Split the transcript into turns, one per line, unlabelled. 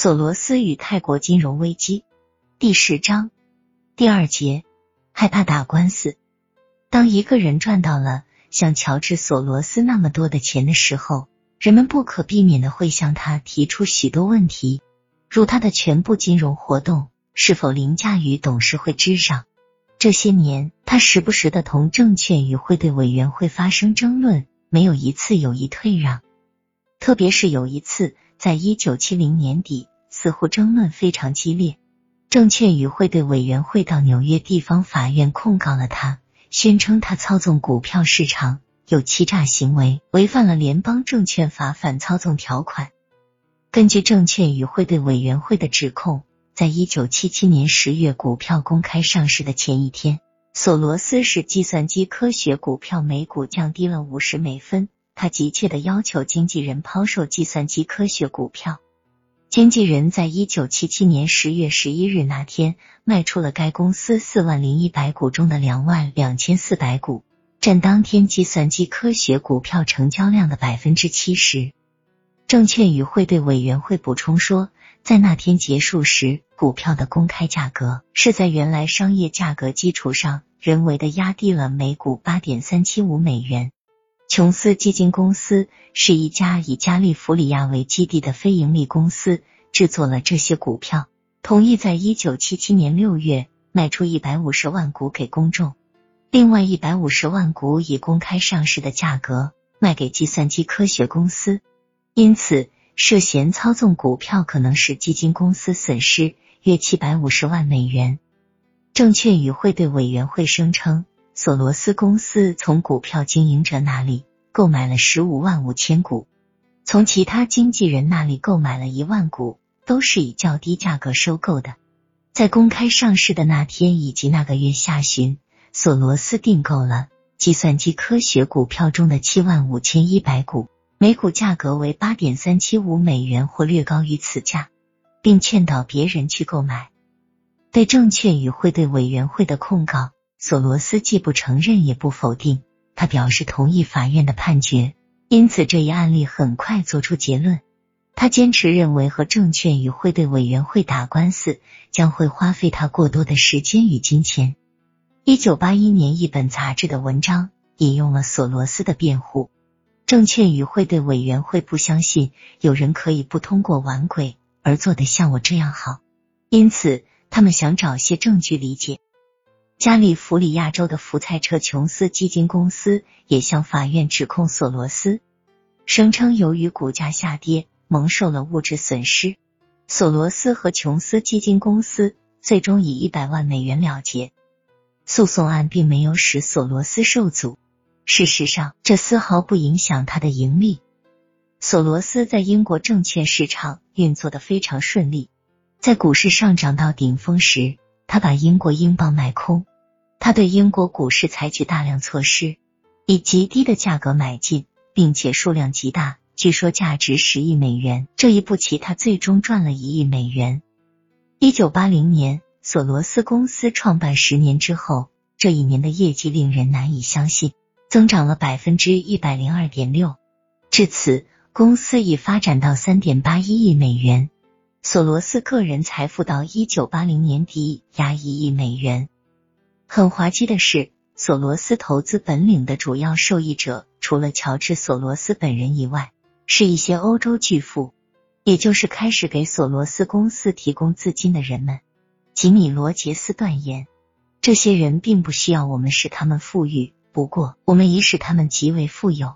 索罗斯与泰国金融危机第十章第二节，害怕打官司。当一个人赚到了像乔治·索罗斯那么多的钱的时候，人们不可避免的会向他提出许多问题，如他的全部金融活动是否凌驾于董事会之上。这些年，他时不时的同证券与汇兑委员会发生争论，没有一次有意退让。特别是有一次，在一九七零年底，似乎争论非常激烈。证券与汇兑委员会到纽约地方法院控告了他，宣称他操纵股票市场有欺诈行为，违反了联邦证券法反操纵条款。根据证券与汇兑委员会的指控。在一九七七年十月股票公开上市的前一天，索罗斯使计算机科学股票每股降低了五十美分。他急切的要求经纪人抛售计算机科学股票。经纪人在一九七七年十月十一日那天卖出了该公司四万零一百股中的两万两千四百股，占当天计算机科学股票成交量的百分之七十。证券与汇兑委员会补充说。在那天结束时，股票的公开价格是在原来商业价格基础上人为的压低了每股八点三七五美元。琼斯基金公司是一家以加利福尼亚为基地的非盈利公司，制作了这些股票，同意在一九七七年六月卖出一百五十万股给公众，另外一百五十万股以公开上市的价格卖给计算机科学公司，因此。涉嫌操纵股票可能使基金公司损失约七百五十万美元。证券与汇兑委员会声称，索罗斯公司从股票经营者那里购买了十五万五千股，从其他经纪人那里购买了一万股，都是以较低价格收购的。在公开上市的那天以及那个月下旬，索罗斯订购了计算机科学股票中的七万五千一百股。每股价格为八点三七五美元或略高于此价，并劝导别人去购买。对证券与汇兑委员会的控告，索罗斯既不承认也不否定。他表示同意法院的判决，因此这一案例很快做出结论。他坚持认为和证券与汇兑委员会打官司将会花费他过多的时间与金钱。一九八一年，一本杂志的文章引用了索罗斯的辩护。证券与汇兑委员会不相信有人可以不通过玩鬼而做得像我这样好，因此他们想找些证据理解。加利福尼亚州的福赛车琼斯基金公司也向法院指控索罗斯，声称由于股价下跌蒙受了物质损失。索罗斯和琼斯基金公司最终以一百万美元了结。诉讼案并没有使索罗斯受阻。事实上，这丝毫不影响他的盈利。索罗斯在英国证券市场运作的非常顺利，在股市上涨到顶峰时，他把英国英镑卖空。他对英国股市采取大量措施，以极低的价格买进，并且数量极大，据说价值十亿美元。这一步棋，他最终赚了一亿美元。一九八零年，索罗斯公司创办十年之后，这一年的业绩令人难以相信。增长了百分之一百零二点六，至此公司已发展到三点八一亿美元。索罗斯个人财富到一九八零年底压一亿美元。很滑稽的是，索罗斯投资本领的主要受益者，除了乔治·索罗斯本人以外，是一些欧洲巨富，也就是开始给索罗斯公司提供资金的人们。吉米·罗杰斯断言，这些人并不需要我们使他们富裕。不过，我们已使他们极为富有。